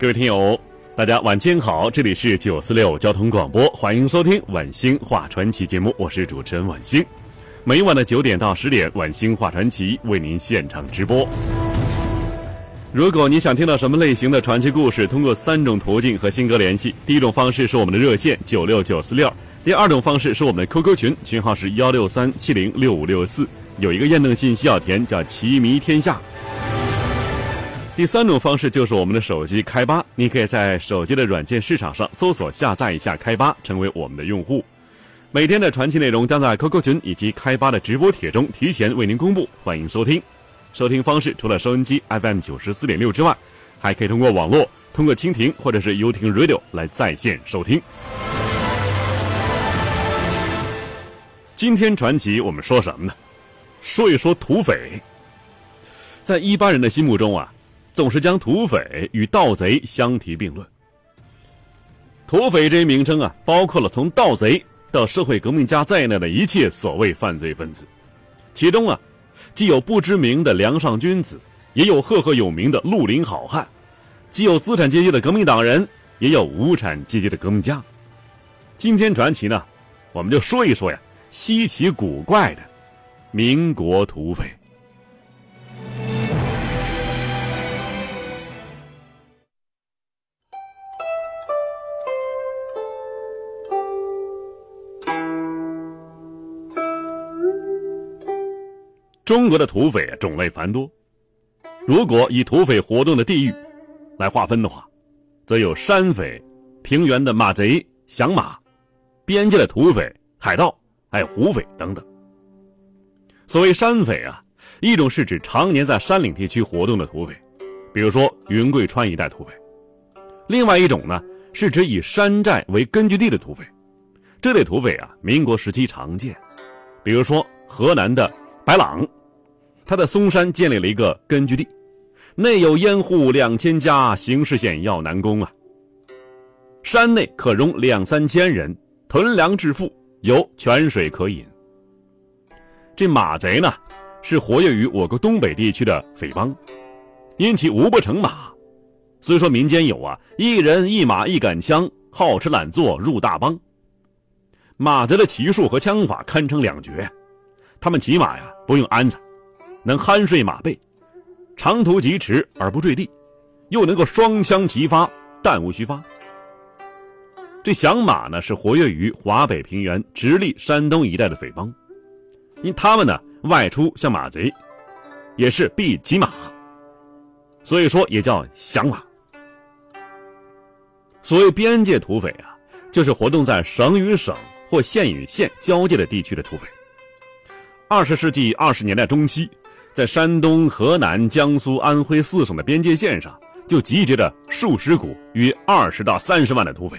各位听友，大家晚间好，这里是九四六交通广播，欢迎收听晚星话传奇节目，我是主持人晚星。每晚的九点到十点，晚星话传奇为您现场直播。如果你想听到什么类型的传奇故事，通过三种途径和新哥联系。第一种方式是我们的热线九六九四六，第二种方式是我们的 QQ 群，群号是幺六三七零六五六四，有一个验证信息要填，叫奇迷天下。第三种方式就是我们的手机开吧，你可以在手机的软件市场上搜索下载一下开吧，成为我们的用户。每天的传奇内容将在 QQ 群以及开吧的直播帖中提前为您公布，欢迎收听。收听方式除了收音机 FM 九十四点六之外，还可以通过网络，通过蜻蜓或者是优听 Radio 来在线收听。今天传奇我们说什么呢？说一说土匪。在一般人的心目中啊。总是将土匪与盗贼相提并论。土匪这一名称啊，包括了从盗贼到社会革命家在内的一切所谓犯罪分子，其中啊，既有不知名的梁上君子，也有赫赫有名的绿林好汉，既有资产阶级的革命党人，也有无产阶级的革命家。今天传奇呢，我们就说一说呀，稀奇古怪的民国土匪。中国的土匪种类繁多，如果以土匪活动的地域来划分的话，则有山匪、平原的马贼、响马、边界的土匪、海盗，还有胡匪等等。所谓山匪啊，一种是指常年在山岭地区活动的土匪，比如说云贵川一带土匪；另外一种呢，是指以山寨为根据地的土匪。这类土匪啊，民国时期常见，比如说河南的白朗。他在嵩山建立了一个根据地，内有烟户两千家，形势险要难攻啊。山内可容两三千人，屯粮致富，有泉水可饮。这马贼呢，是活跃于我国东北地区的匪帮，因其无不成马，所以说民间有啊，一人一马一杆枪，好吃懒做入大帮。马贼的骑术和枪法堪称两绝，他们骑马呀，不用鞍子。能酣睡马背，长途疾驰而不坠地，又能够双枪齐发，弹无虚发。这响马呢，是活跃于华北平原、直隶、山东一带的匪帮，因他们呢外出像马贼，也是必骑马，所以说也叫响马。所谓边界土匪啊，就是活动在省与省或县与县交界的地区的土匪。二十世纪二十年代中期。在山东、河南、江苏、安徽四省的边界线上，就集结着数十股约二十到三十万的土匪。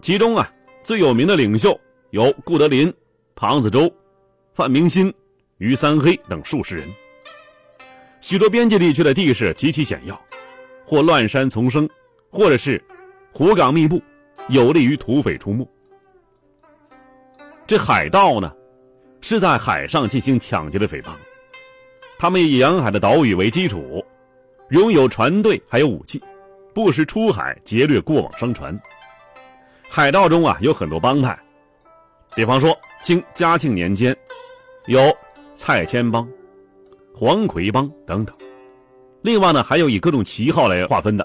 其中啊，最有名的领袖有顾德林、庞子洲、范明新、于三黑等数十人。许多边界地区的地势极其险要，或乱山丛生，或者是湖港密布，有利于土匪出没。这海盗呢，是在海上进行抢劫的匪帮。他们以沿海的岛屿为基础，拥有船队，还有武器，不时出海劫掠过往商船。海盗中啊有很多帮派，比方说清嘉庆年间，有蔡牵帮、黄奎帮等等。另外呢还有以各种旗号来划分的，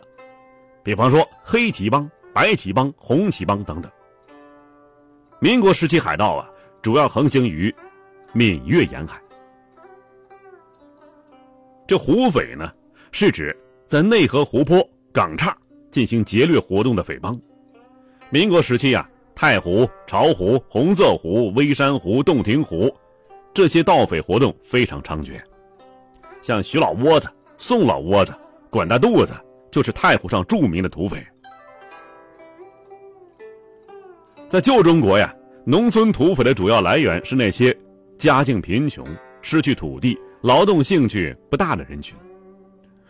比方说黑旗帮、白旗帮、红旗帮等等。民国时期海盗啊主要横行于闽粤沿海。这胡匪呢，是指在内河湖泊、港岔进行劫掠活动的匪帮。民国时期啊，太湖、巢湖、红色湖、微山湖、洞庭湖，这些盗匪活动非常猖獗。像徐老窝子、宋老窝子、管大肚子，就是太湖上著名的土匪。在旧中国呀，农村土匪的主要来源是那些家境贫穷、失去土地、劳动兴趣不大的人群。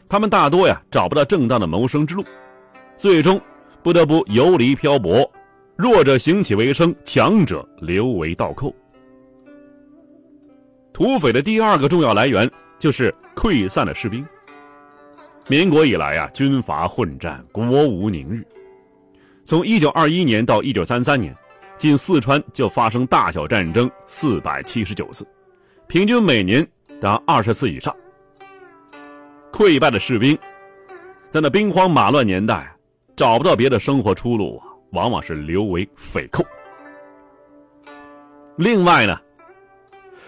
他们大多呀找不到正当的谋生之路，最终不得不游离漂泊，弱者行乞为生，强者留为倒寇。土匪的第二个重要来源就是溃散的士兵。民国以来啊，军阀混战，国无宁日。从一九二一年到一九三三年，仅四川就发生大小战争四百七十九次，平均每年达二十次以上。溃败的士兵，在那兵荒马乱年代，找不到别的生活出路啊，往往是留为匪寇。另外呢，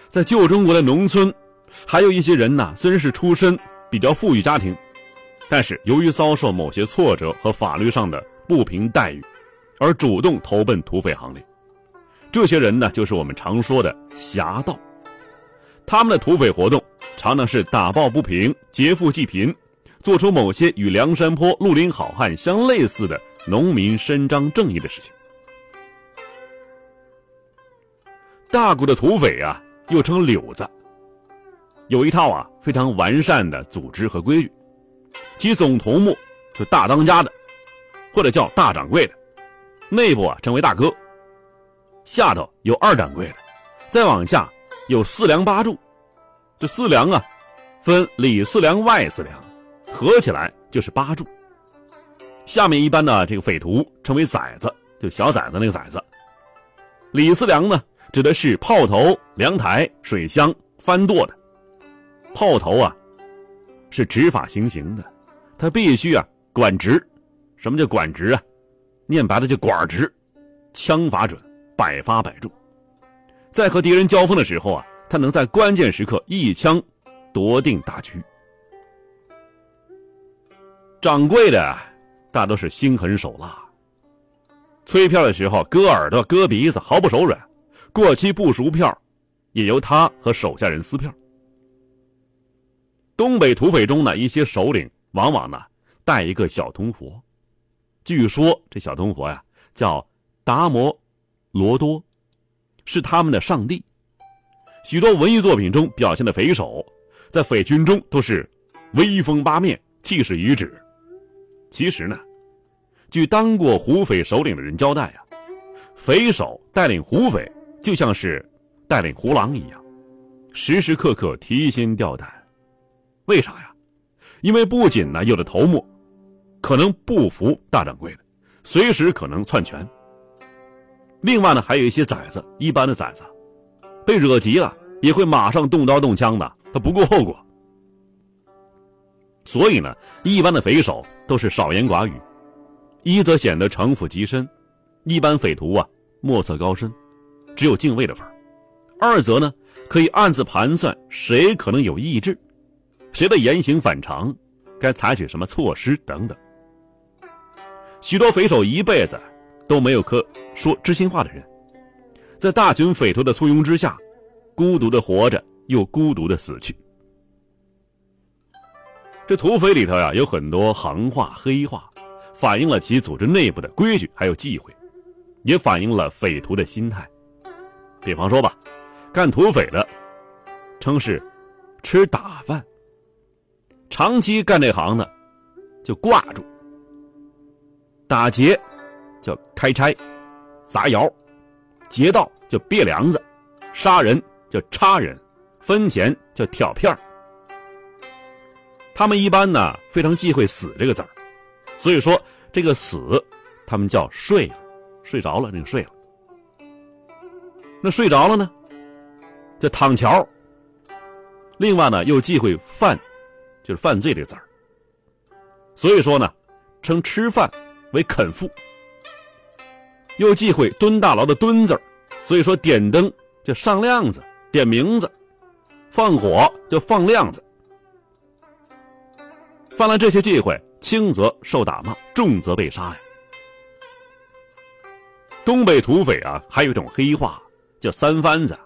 在旧中国的农村，还有一些人呢，虽然是出身比较富裕家庭，但是由于遭受某些挫折和法律上的不平待遇，而主动投奔土匪行列。这些人呢，就是我们常说的侠盗。他们的土匪活动。常常是打抱不平、劫富济贫，做出某些与梁山泊、绿林好汉相类似的农民伸张正义的事情。大股的土匪啊，又称柳子，有一套啊非常完善的组织和规矩。其总头目是大当家的，或者叫大掌柜的，内部啊称为大哥，下头有二掌柜的，再往下有四梁八柱。这四梁啊，分里四梁、外四梁，合起来就是八柱。下面一般的这个匪徒称为崽子，就小崽子那个崽子。里四梁呢，指的是炮头、凉台、水箱、翻垛的。炮头啊，是执法行刑的，他必须啊管直。什么叫管直啊？念白了就管直，枪法准，百发百中。在和敌人交锋的时候啊。他能在关键时刻一枪夺定大局。掌柜的大都是心狠手辣，催票的时候割耳朵、割鼻子，毫不手软；过期不赎票，也由他和手下人撕票。东北土匪中呢，一些首领往往呢带一个小铜佛，据说这小铜佛呀叫达摩罗多，是他们的上帝。许多文艺作品中表现的匪首，在匪军中都是威风八面、气势一致。其实呢，据当过胡匪首领的人交代啊，匪首带领胡匪就像是带领胡狼一样，时时刻刻提心吊胆。为啥呀？因为不仅呢有的头目可能不服大掌柜的，随时可能篡权。另外呢，还有一些崽子，一般的崽子。被惹急了，也会马上动刀动枪的，他不顾后果。所以呢，一般的匪首都是少言寡语，一则显得城府极深，一般匪徒啊莫测高深，只有敬畏的份二则呢，可以暗自盘算谁可能有意志，谁的言行反常，该采取什么措施等等。许多匪首一辈子都没有可说知心话的人。在大群匪徒的簇拥之下，孤独的活着，又孤独的死去。这土匪里头呀，有很多行话、黑话，反映了其组织内部的规矩还有忌讳，也反映了匪徒的心态。比方说吧，干土匪的称是吃打饭，长期干这行的就挂住；打劫叫开差、砸窑。劫道叫别梁子，杀人叫插人，分钱叫挑片儿。他们一般呢非常忌讳死这个字儿，所以说这个死，他们叫睡了，睡着了那个睡了。那睡着了呢，叫躺桥。另外呢又忌讳犯，就是犯罪这个字儿。所以说呢，称吃饭为啃腹。又忌讳蹲大牢的蹲字所以说点灯就上亮子，点名字，放火就放亮子。犯了这些忌讳，轻则受打骂，重则被杀呀。东北土匪啊，还有一种黑话叫三番子。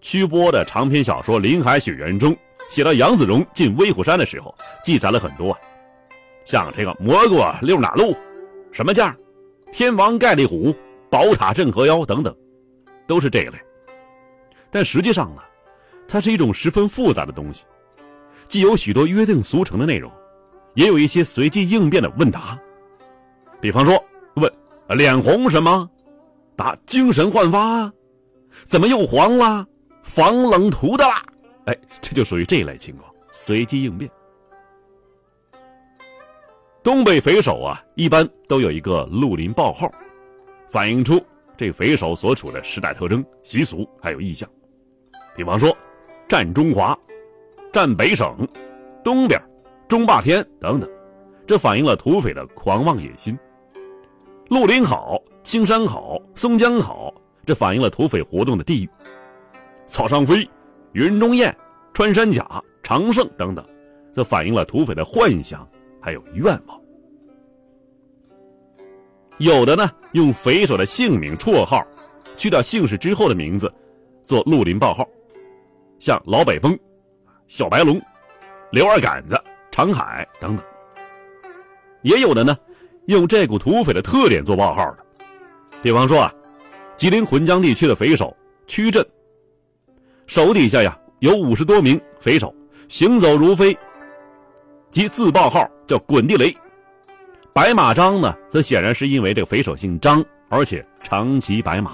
曲波的长篇小说《林海雪原》中写到杨子荣进威虎山的时候，记载了很多，像这个蘑菇溜哪路，什么价，天王盖地虎，宝塔镇河妖等等，都是这一类。但实际上呢，它是一种十分复杂的东西，既有许多约定俗成的内容，也有一些随机应变的问答。比方说，问脸红什么？答精神焕发？怎么又黄了？防冷涂的啦？哎，这就属于这一类情况，随机应变。东北匪首啊，一般都有一个绿林报号，反映出这匪首所处的时代特征、习俗还有意象。比方说，占中华、占北省、东边、中霸天等等，这反映了土匪的狂妄野心。绿林好，青山好，松江好，这反映了土匪活动的地域。草上飞。云中雁、穿山甲、长胜等等，则反映了土匪的幻想还有愿望。有的呢，用匪首的姓名、绰号，去掉姓氏之后的名字，做绿林报号，像老北风、小白龙、刘二杆子、长海等等。也有的呢，用这股土匪的特点做报号的，比方说啊，吉林浑江地区的匪首曲镇。手底下呀有五十多名匪首，行走如飞，即自报号叫滚地雷。白马张呢，则显然是因为这个匪首姓张，而且常骑白马。